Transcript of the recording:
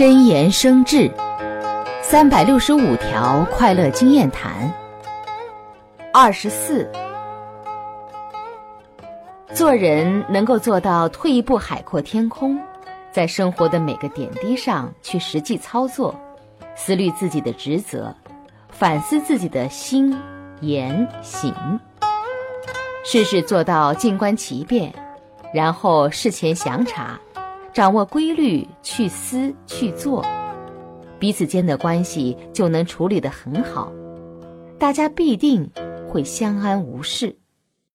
真言生智，三百六十五条快乐经验谈。二十四，做人能够做到退一步海阔天空，在生活的每个点滴上去实际操作，思虑自己的职责，反思自己的心、言、行，事事做到静观其变，然后事前详查。掌握规律，去思去做，彼此间的关系就能处理得很好，大家必定会相安无事。